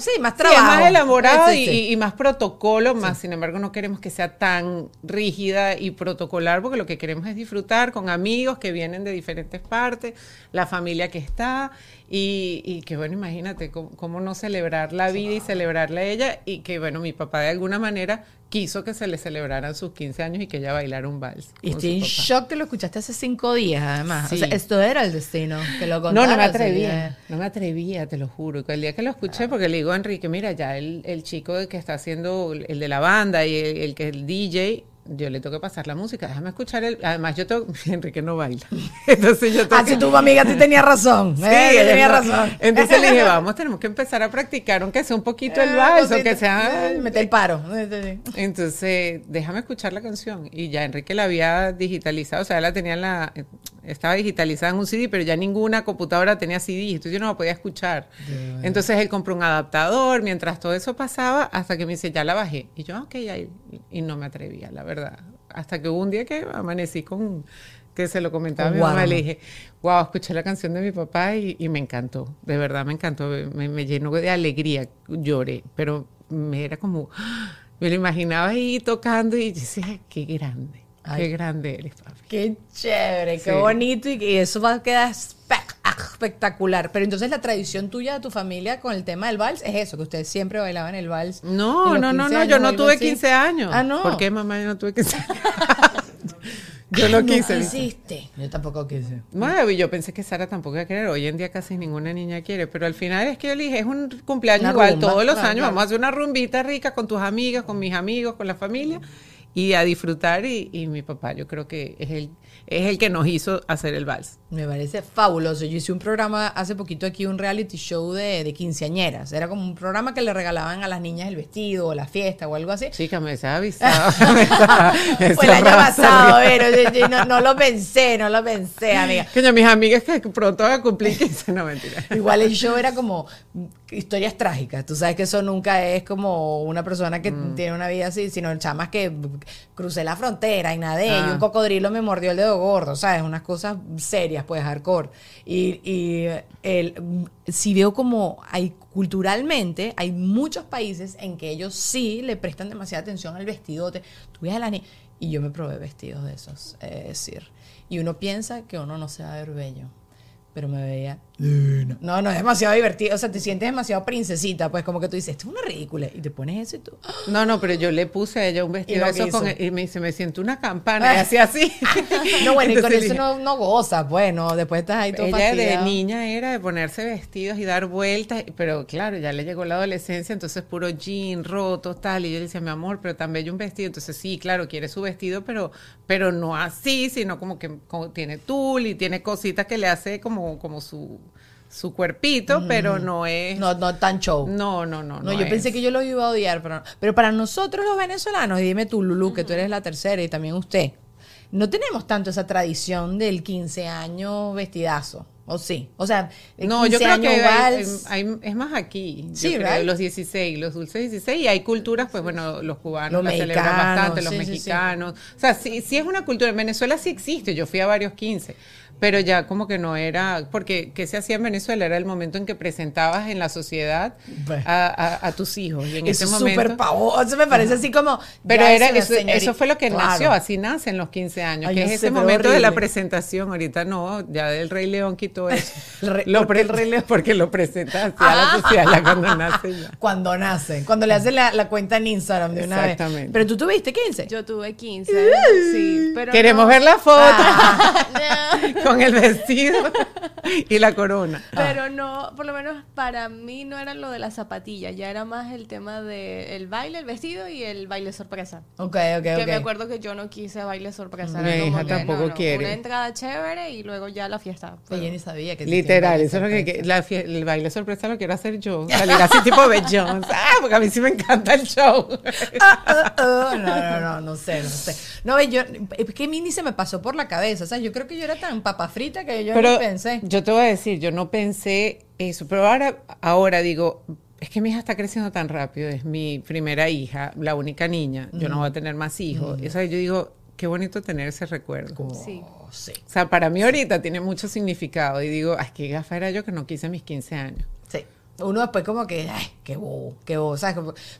Sí, más es trabajo. más elaborado Sí, sí, sí. y, y más protocolo, más sin embargo no queremos que sea tan rígida y protocolar porque lo que queremos es disfrutar con amigos que vienen de diferentes partes, la familia que está y, y que bueno, imagínate cómo, cómo no celebrar la vida y celebrarla a ella y que bueno, mi papá de alguna manera quiso que se le celebraran sus 15 años y que ella bailara un vals. Y estoy en shock que lo escuchaste hace cinco días, además. O Sí. sea, esto era el destino, que lo No, contaras. no me atrevía, no me atrevía, te lo juro. Que el día que lo escuché, porque le digo a Enrique, mira, ya el, el chico que está haciendo el de la banda y el, el que es el DJ, yo le tengo que pasar la música, déjame escuchar el. Además, yo tengo. Enrique no baila. Entonces yo tengo Ah, si tu amiga sí tenía razón. Sí, eh, tenía no- razón. Entonces le dije, vamos, tenemos que empezar a practicar, aunque sea un poquito el vals, o que sea. Mete el paro. Entonces, déjame escuchar la canción. Y ya Enrique la había digitalizado, o sea, la tenía en la. Estaba digitalizada en un CD, pero ya ninguna computadora tenía CD, entonces yo no la podía escuchar. Entonces él compró un adaptador mientras todo eso pasaba, hasta que me dice, ya la bajé. Y yo, "Ah, ok, ya. Y no me atrevía, la verdad. Hasta que hubo un día que amanecí con. que se lo comentaba a mi mamá, le dije, wow, escuché la canción de mi papá y, y me encantó, de verdad me encantó, me, me llenó de alegría, lloré, pero me era como, me lo imaginaba ahí tocando y yo decía, qué grande, Ay. qué grande eres, papi. Qué chévere, qué Sí. bonito y, y eso va a quedar espectacular. Pero entonces la tradición tuya de tu familia con el tema del vals es eso, que ustedes siempre bailaban el vals. No, no, no, 15 no, yo no tuve así. 15 años. Ah, no. ¿Por qué mamá yo no tuve 15 años? yo no quise. ¿viste? quisiste. Yo tampoco quise. Bueno, yo pensé que Sara tampoco iba a querer. Hoy en día casi ninguna niña quiere. Pero al final es que yo le dije, es un cumpleaños Una igual rumba, todos los claro, años. claro. Vamos a hacer una rumbita rica con tus amigas, con mis amigos, con la familia. Y a disfrutar y, y mi papá yo creo que es el, es el que nos hizo hacer el vals. Me parece fabuloso. Yo hice un programa hace poquito aquí, un reality show de, de quinceañeras. Era como un programa que le regalaban a las niñas el vestido o la fiesta o algo así. Chica, me se ha avisado. Fue el año pasado, pero yo- yo no, no lo pensé, no lo pensé, amiga. Coño, mis amigas que pronto van a cumplir 15, no mentira. Igual el show era como historias trágicas. Tú sabes que eso nunca es como una persona que Mm. tiene una vida así, sino chamas que crucé la frontera y nadé y Ah. un cocodrilo me mordió el dedo gordo, ¿sabes? Unas cosas serias, pues, hardcore. Y, y el, si veo como hay culturalmente, hay muchos países en que ellos sí le prestan demasiada atención al vestidote. Tú ves a la y yo me probé vestidos de esos, es decir. Y uno piensa que uno no se va a ver bello, pero me veía divina. No, no, es demasiado divertido. O sea, te sientes demasiado princesita, pues como que tú dices, esto es una ridícula. Y te pones eso y tú. ¡ah! No, no, pero yo le puse a ella un vestido Y de con y me dice, me siento una campana, y hacía así. No, bueno, y con Entonces eso dije, no, no gozas, pues, no. Después estás ahí todo Ella de fastidiado. niña era de ponerse vestidos y dar vueltas, pero claro, ya le llegó la adolescencia, entonces puro jean, rotos, tal, y yo le decía, mi amor, pero tan bello un vestido, entonces sí, claro, quiere su vestido, pero, pero no así, sino como que como tiene tul y tiene cositas que le hace como, como su, su cuerpito, pero no es... No, no tan show. no, no, no. No, yo pensé que yo lo iba a odiar, pero, no. pero para nosotros los venezolanos, y dime tú, Lulu, que tú eres la tercera y también usted, no tenemos tanto esa tradición del 15 años vestidazo, ¿o sí? O sea, el No, yo 15 creo que años hay- vals- hay- es más aquí. yo Sí, creo, right? los 16, los dulces 16, y hay culturas, pues bueno, los cubanos Los la celebran bastante, los sí, sí, sí. mexicanos. O sea, sí, sí es una cultura. En Venezuela sí existe, yo fui a varios 15, pero ya como que no era, porque ¿qué se hacía en Venezuela? Era el momento en que presentabas en la sociedad a, a- a tus hijos. Y en eso ese es momento... súper pavo. Eso me parece así como. Pero era, es eso, fue lo que Claro. nació, así nacen los 15 años, Ay, que es ese momento de la presentación. Ahorita no, ya del Rey León quitó eso. El rey- lo ¿por qué el pre- Rey León? Porque lo presentas así a la sociedad ya cuando nace ya. Cuando nacen, cuando le hacen la, la cuenta en Instagram de una vez. Exactamente. Pero tú tuviste 15. Yo tuve 15, sí, pero Queremos no- ver la foto No, con el vestido y la corona. Pero no, por lo menos para mí no era lo de la zapatilla, ya era más el tema del baile, el vestido y el baile sorpresa. Ok, ok, Que ok. me acuerdo que yo no quise baile sorpresa. Mi hija tampoco no, no, quiere. Una entrada chévere y luego ya la fiesta. Oye, yo ni sabía que Literal, eso es lo que, la el baile sorpresa lo quiero hacer yo. Salir así tipo de Jones. Ah, porque a mí sí me encanta el show. Ah, ah, ah, no, no, no, no sé, no sé. No, ve, yo, es que a mí ni se me pasó por la cabeza, o sea, yo creo que yo era tan papa frita que yo pero ni pensé. yo te voy a decir, yo no pensé eso, pero ahora, ahora digo, es que mi hija está creciendo tan rápido, es mi primera hija, la única niña, yo no voy a tener más hijos. O sea, yo digo, qué bonito tener ese recuerdo. Sí. Oh, sí, O sea, para mí ahorita tiene mucho significado y digo, ay, qué gafa era yo que no quise mis 15 años. Uno después como que, ay, qué bobo, qué bobo, ¿sabes?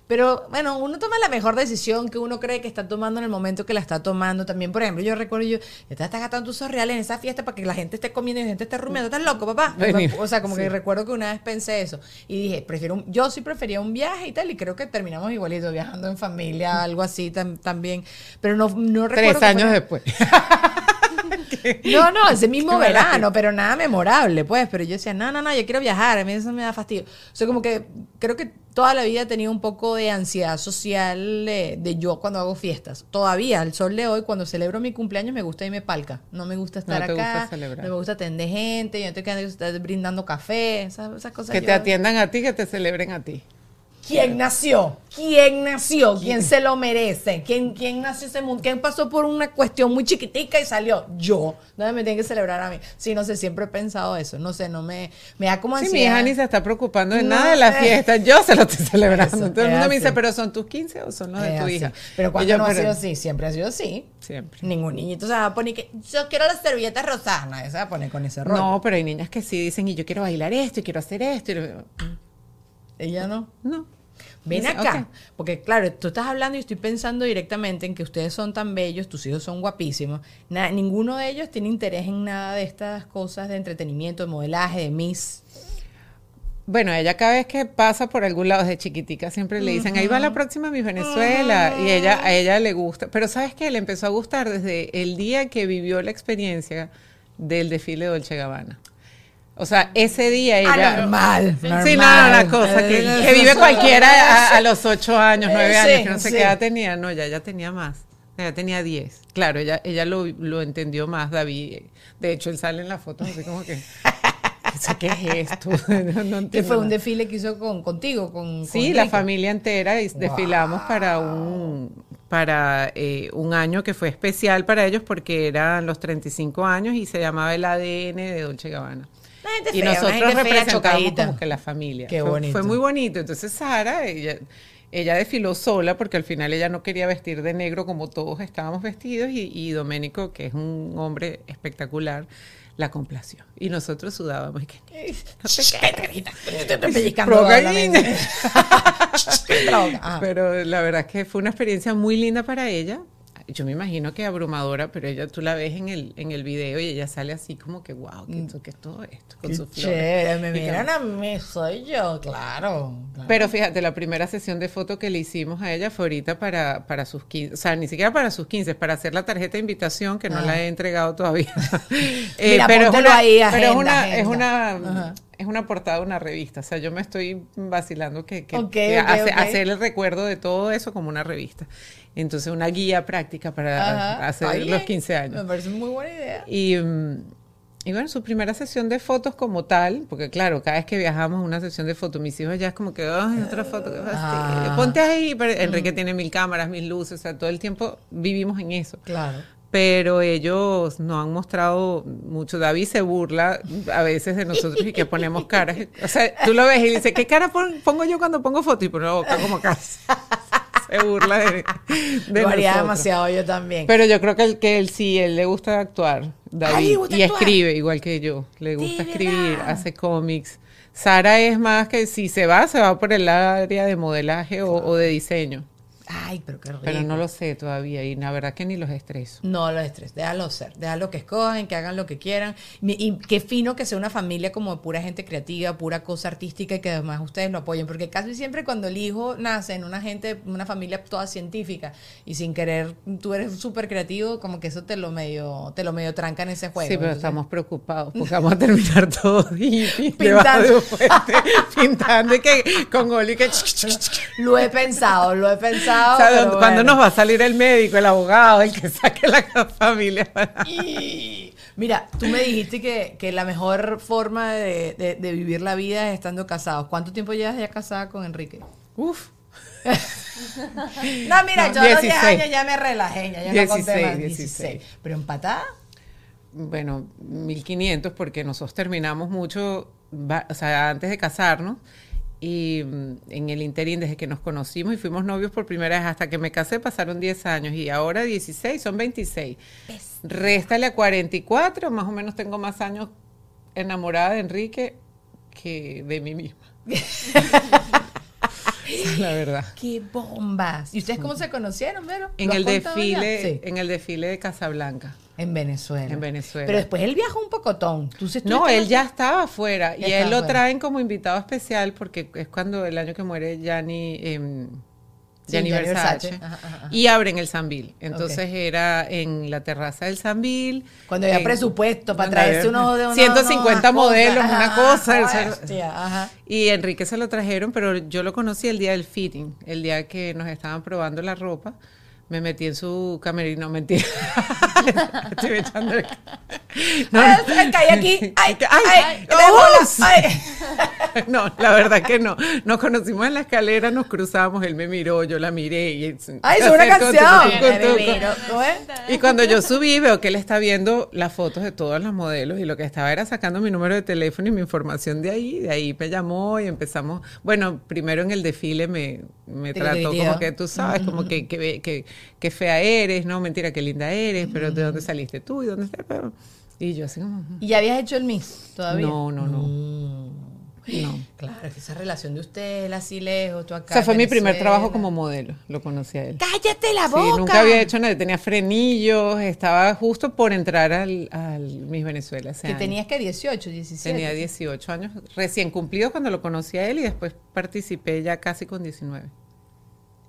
Pero bueno, uno toma la mejor decisión que uno cree que está tomando en el momento que la está tomando. También, por ejemplo, yo recuerdo yo, estás gastando tus reales en esa fiesta para que la gente esté comiendo y la gente esté rumiando. ¿Estás loco, papá? O sea, como que recuerdo que una vez pensé eso y dije, prefiero un- yo sí prefería un viaje y tal y creo que terminamos igualito viajando en familia, algo así tam- también, pero no, no recuerdo Tres años después. No, no, ese mismo verano, pero nada memorable, pues. Pero yo decía, no, no, no, yo quiero viajar, a mí eso me da fastidio. O sea, como que creo que toda la vida he tenido un poco de ansiedad social de, de yo cuando hago fiestas. Todavía, al sol de hoy, cuando celebro mi cumpleaños, me gusta irme palca. No me gusta estar No te gusta acá, celebrar. no me gusta atender gente, yo no tengo que estar brindando café, esas, esas cosas. que yo- te atiendan a ti, que te celebren a ti. ¿Quién nació? ¿Quién nació? ¿Quién se lo merece? ¿Quién, quién nació ese mundo? ¿Quién pasó por una cuestión muy chiquitica y salió? Yo. No me tienen que celebrar a mí. Sí, no sé, siempre he pensado eso. No sé, no me, me da como Sí, ansiedad. mi hija ni se está preocupando de No, nada de la fiesta. Yo se lo estoy celebrando. Eso, Todo el mundo me dice. ¿pero son tus 15 o son los de tu así. hija? Pero cuando no ha sido así, siempre ha sido así. Siempre. Ningún niñito se va a poner que yo quiero las servilletas rosadas. Nadie se va a poner con ese rollo. No, pero hay niñas que sí dicen, y yo quiero bailar esto, y quiero hacer esto. y Ella no. no. Ven Dice, acá, porque claro, tú estás hablando y estoy pensando directamente en que ustedes son tan bellos, tus hijos son guapísimos. Na- ninguno de ellos tiene interés en nada de estas cosas de entretenimiento, de modelaje, de Miss. Bueno, ella cada vez que pasa por algún lado desde chiquitica siempre le dicen, ahí va la próxima Miss Venezuela. Y ella, a ella le gusta. Pero ¿sabes qué? Le empezó a gustar desde el día que vivió la experiencia del desfile de Dolce Gabbana. O sea, ese día ella... Anormal, Sí, no, no, normal. una cosa que, que vive cualquiera a, a los ocho años, nueve Eh, años, sí, que no sé sí. qué edad tenía. No, ya, ya tenía más. Ella tenía 10. Claro, ella, ella lo, lo entendió más, David. De hecho, él sale en la foto así como que... ¿Qué es esto? No, Que fue un desfile que hizo con, contigo, con Sí, con la familia entera y desfilamos para un para eh, un año que fue especial para ellos porque eran los 35 años y se llamaba el ADN de Dolce Gabbana. Una gente Y fea, una nosotros gente fea, representamos chocadita. como que la familia. Qué fue, bonito. fue muy bonito. Entonces Sara, ella, ella desfiló sola porque al final ella no quería vestir de negro como todos estábamos vestidos y, y Doménico, que es un hombre espectacular, la complació. Y nosotros sudábamos. y que, no te. Ajá. Pero la verdad es que fue una experiencia muy linda para ella. Yo me imagino que abrumadora, pero ella tú la ves en el, en el video y ella sale así como que, wow, ¿qué, esto- qué es todo esto? Con Qué sus flores. me miran a mí, soy yo, claro. claro. Pero fíjate, la primera sesión de foto que le hicimos a ella fue ahorita para, para sus 15, o sea, ni siquiera para sus 15, para hacer la tarjeta de invitación que no Ah. la he entregado todavía. Eh, Mira, pero es una, ahí, pero es agenda, una, es una, Ajá. es una portada de una revista. O sea, yo me estoy vacilando que, que- Ok, que ok, hace- ok. hacer el recuerdo de todo eso como una revista. Entonces, una guía práctica para Ajá, hacer los bien. 15 años. Me parece muy buena idea. Y, mm, y bueno, su primera sesión de fotos como tal, porque claro, cada vez que viajamos una sesión de fotos, mis hijos ya es como que, ay, otra foto, qué fastidio. Ah. Ponte ahí, pero Enrique tiene mil cámaras, mil luces, o sea, todo el tiempo vivimos en eso. Claro. Pero ellos no han mostrado mucho. David se burla a veces de nosotros y que ponemos caras. O sea, tú lo ves y dice, ¿qué cara pon- pongo yo cuando pongo foto? Y pone la boca como casi. Se burla de, de Lo haría nosotros. demasiado yo también. Pero yo creo que él, que él sí, él le gusta actuar, David, Ay, le gusta y actuar. escribe igual que yo, le ¿De gusta escribir, verdad? hace cómics. Sara es más que si se va, se va por el área de modelaje o, o de diseño, Ay, pero qué rico. pero no lo sé todavía y la verdad que ni los estreso. No los estrés, déjalo ser, déjalo que escogen, que hagan lo que quieran. Y qué fino que sea una familia como de pura gente creativa, pura cosa artística y que además ustedes lo apoyen, porque casi siempre cuando el hijo nace en una gente, una familia toda científica y sin querer tú eres súper creativo, como que eso te lo medio, te lo medio tranca en ese juego. sí, pero Entonces, estamos preocupados porque vamos a terminar todos hippies Pintando. debajo de un puente, pintando y que con Oli que... Lo he pensado, lo he pensado. O sea, pero ¿Cuándo bueno. nos va a salir el médico, el abogado, el que saque la familia? Y- Mira, tú me dijiste que, que la mejor forma de, de- de vivir la vida es estando casados. ¿Cuánto tiempo llevas ya casada con Enrique? Uf. No, mira, No, yo a los 10 16. años ya me relajé, ya, ya no conté 16, más. 16. Pero empatada, bueno, 1500 porque nosotros terminamos mucho, o sea, antes de casarnos y mm, en el interín desde que nos conocimos y fuimos novios por primera vez hasta que me casé pasaron 10 años y ahora 16, son 26. Réstale a 44, más o menos tengo más años enamorada de Enrique que de mí misma. La verdad. qué bombas. ¿Y ustedes cómo se conocieron, Vero? En ¿Lo has el desfile, Sí, en el desfile de Casablanca. en Venezuela. En Venezuela. Pero después él viajó un pocotón. ¿Tú No, él ya estaba afuera Ya y él lo traen como invitado especial porque es cuando el año que muere Gianni, eh, Sí, Gianni Gianni Versace, Versace. Ajá, ajá, ajá. y abren el Sambil. Entonces era en la terraza del Sambil. Cuando había en- presupuesto para traerse unos de unos- 150 unas modelos, una cosa. hostia, y Enrique se lo trajeron, pero yo lo conocí el día del fitting, el día que nos estaban probando la ropa. Me metí en su camerino, mentira. Estoy echando el- No, Ay, no. ay, caí aquí. Ay, Ay, ay, ay, ay. No, la verdad que no. Nos conocimos en la escalera, nos cruzamos, él me miró, yo la miré. Y, Ay, es una canción. Y cuando yo subí, veo que él está viendo las fotos de todos los modelos y lo que estaba era sacando mi número de teléfono y mi información de ahí. De ahí me llamó y empezamos. Bueno, primero en el desfile me, me trató como que tú sabes, como que, que, que, que fea eres, no, mentira, qué linda eres, pero ¿de dónde saliste tú? ¿Y dónde estás? Pero- Y yo así como. ¿Y ya habías hecho el Miss todavía? No, no, no. No. Claro, es que esa relación de usted, él así lejos, tú acá. O sea, fue mi primer trabajo como modelo, lo conocí a él. ¡Cállate la Sí, boca! nunca había hecho nada, tenía frenillos, estaba justo por entrar al, al Miss Venezuela. Que año. tenías que 18, 17. Tenía 18 años recién cumplidos cuando lo conocí a él y después participé ya casi con 19.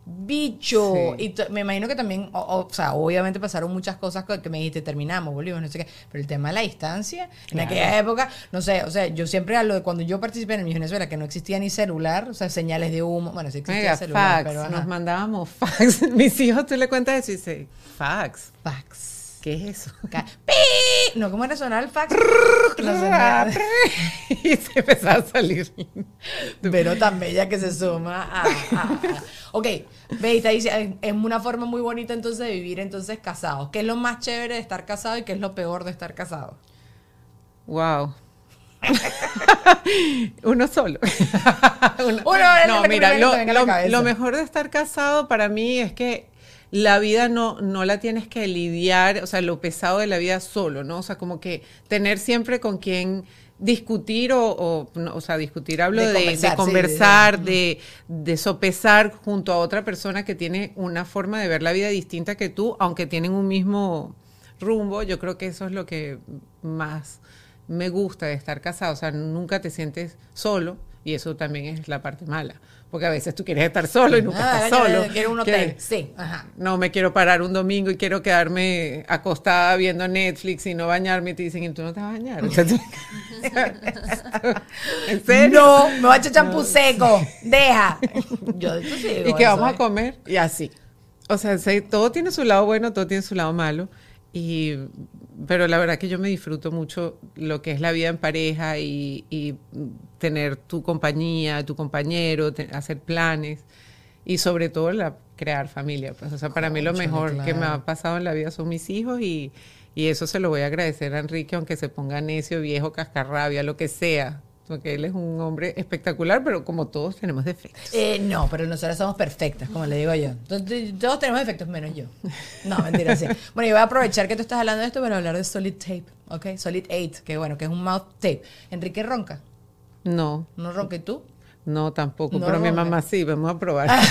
Bicho. Sí. Y me imagino que también, o, o- o sea, obviamente pasaron muchas cosas co- que me dijiste, terminamos, volvimos, no sé qué. Pero el tema de la distancia, en Claro. aquella época, no sé, o sea, yo siempre hablo de cuando yo participé en el Miss Venezuela, que no existía ni celular, o sea, señales de humo, bueno, sí existía celular, fax, pero nos mandábamos fax. Mis hijos, tú le cuentas eso y dice, fax, fax. ¿Qué es eso? ¡Pi! No, ¿cómo era sonar el fax? No y se empezaba a salir. pero tan bella que se suma a... a- a- Ok, ve, y te dice, es- una forma muy bonita entonces de vivir entonces casados. ¿Qué es lo más chévere de estar casado y qué es lo peor de estar casado? Wow. Uno solo. Uno- no, mira, lo mejor de estar casado para mí es que la vida no, no la tienes que lidiar, o sea, lo pesado de la vida solo, ¿no? O sea, como que tener siempre con quien discutir o, o, sea, discutir hablo De de, de conversar, sí, conversar, de, de sopesar junto a otra persona que tiene una forma de ver la vida distinta que tú, aunque tienen un mismo rumbo, yo creo que eso es lo que más me gusta de estar casado, o sea, nunca te sientes solo y eso también es la parte mala, porque a veces tú quieres estar solo y nunca Ah, estás solo. Quiero un hotel. Quieres- Sí, ajá. no me quiero parar un domingo y quiero quedarme acostada viendo Netflix y no bañarme y te dicen, ¿y tú no te vas a bañar? ¿En serio? No, me voy a echar champú seco. Deja. Yo de digo ¿Y qué vamos ¿eh? a comer? Y así. O sea, se- todo tiene su lado bueno, todo tiene su lado malo. Y, pero la verdad que yo me disfruto mucho lo que es la vida en pareja y, y tener tu compañía, tu compañero, te- hacer planes y sobre todo la, crear familia. Pues, o sea, para mí lo mejor que me claro. ha pasado en la vida son mis hijos y, y eso se lo voy a agradecer a Enrique, aunque se ponga necio, viejo, cascarrabia, lo que sea. Porque él es un hombre espectacular, pero como todos tenemos defectos. Eh, no, pero nosotras somos perfectas, como le digo yo. Todos tenemos defectos menos yo. No, mentira, sí. Bueno, yo voy a aprovechar que tú estás hablando de esto para hablar de Solid Tape, ¿ok? Solid 8, que bueno, que es un mouth tape. Enrique ronca. No, ¿No y tú? No tampoco, No pero mi mamá sí, vamos a probar.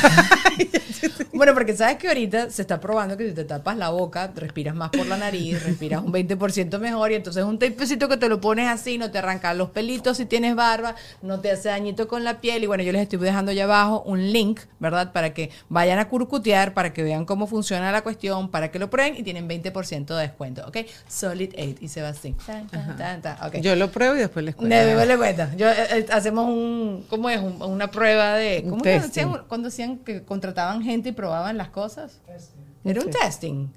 Bueno, porque sabes que ahorita se está probando que si te tapas la boca, respiras más por la nariz, respiras un 20% mejor y entonces un tapecito que te lo pones así, no te arranca los pelitos si tienes barba, no te hace dañito con la piel y bueno, yo les estoy dejando allá abajo un link, ¿verdad? Para que vayan a curcutear, para que vean cómo funciona la cuestión, para que lo prueben y tienen 20% de descuento, ¿ok? Solid 8 y se va así. Tan, tan, tan, tan. Ok. Yo lo pruebo y después les cuento. Yo, eh, eh, hacemos un, ¿cómo es? Un- una prueba de, ¿cómo testing. hacían cuando hacían que contrataban gente y probaban las cosas? Era un testing.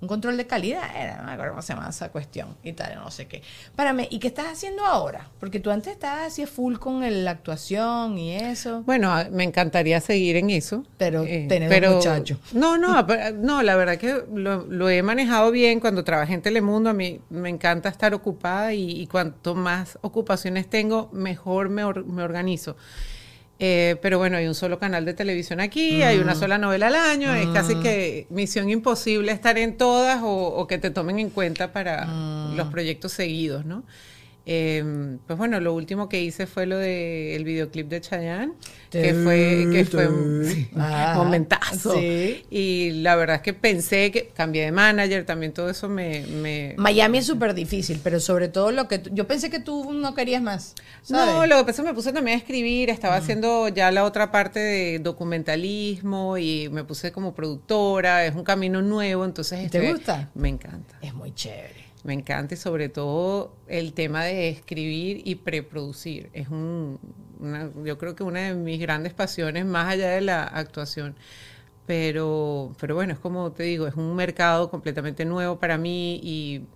Un control de calidad era, no me acuerdo cómo se llama esa cuestión y tal, no sé qué. Párame, ¿y qué estás haciendo ahora? Porque tú antes estabas así full con el- la actuación y eso. Bueno, me encantaría seguir en eso. eh, Pero tener un muchacho. No, no, no, la verdad que lo, lo he manejado bien. Cuando trabajé en Telemundo, a mí me encanta estar ocupada y, y cuanto más ocupaciones tengo, mejor me, or- me organizo. Eh, pero bueno, hay un solo canal de televisión aquí, hay Mm. una sola novela al año, es casi que misión imposible estar en todas o, o que te tomen en cuenta para Mm. los proyectos seguidos, ¿no? Eh, pues bueno, lo último que hice fue lo del videoclip de Chayanne, que fue, que fue un Ah, momentazo. sí. Y la verdad es que pensé que cambié de manager, también todo eso me... me- Miami es súper difícil, pero sobre todo lo que... yo pensé que tú no querías más. ¿sabes? No, lo que pasa es que me puse también a escribir, estaba haciendo ya la otra parte de documentalismo y me puse como productora, es un camino nuevo, entonces... ¿Te estoy- gusta? Me encanta. Es muy chévere. Me encanta y sobre todo el tema de escribir y preproducir. Es un, una, yo creo que una de mis grandes pasiones más allá de la actuación. Pero, pero bueno, es como te digo, es un mercado completamente nuevo para mí y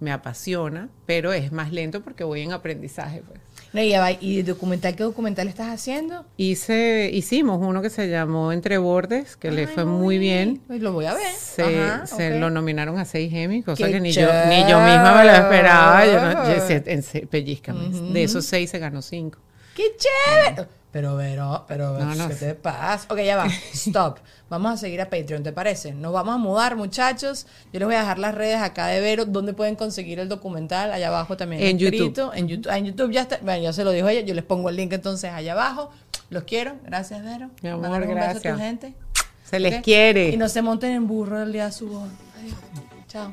me apasiona, pero es más lento porque voy en aprendizaje. Pues. No, y, ¿y documental qué documental estás haciendo? Hice, hicimos uno que se llamó Entre Bordes, que le fue muy bien. Pues lo voy a ver. Se, Ajá, se ok. lo nominaron a seis Emmy, cosa ¡Qué que ni yo, ni yo misma me lo esperaba. Yo no, yo chévere! decía, en se- pellízcame. De esos seis se ganó cinco. ¡Qué chévere! Pero, pero, pero, No, no. ¿qué te pasa? Ok, ya va. Stop. Vamos a seguir a Patreon, ¿te parece? Nos vamos a mudar, muchachos. Yo les voy a dejar las redes acá de Vero, donde pueden conseguir el documental. Allá abajo también. En escrito. En YouTube. En YouTube ya está. Bueno, ya se lo dijo ella. Yo les pongo el link entonces allá abajo. Los quiero. Gracias, Vero. Mi amor, Mándale un beso a gracias. tu gente. Se les quiere. Y no se monten en burro el día de su boda. Adiós. Chao.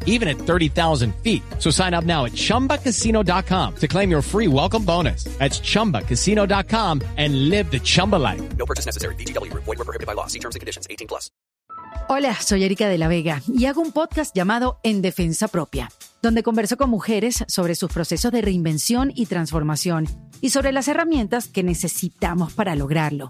even at 30,000 feet. So sign up now at chumbacasino.com to claim your free welcome bonus. That's chumbacasino.com and live the Chumba life. No purchase necessary. VGW Group. Void were prohibited by law. See terms and conditions. 18 plus. Hola, soy Erika de la Vega y hago un podcast llamado En Defensa Propia, donde converso con mujeres sobre sus procesos de reinvención y transformación y sobre las herramientas que necesitamos para lograrlo.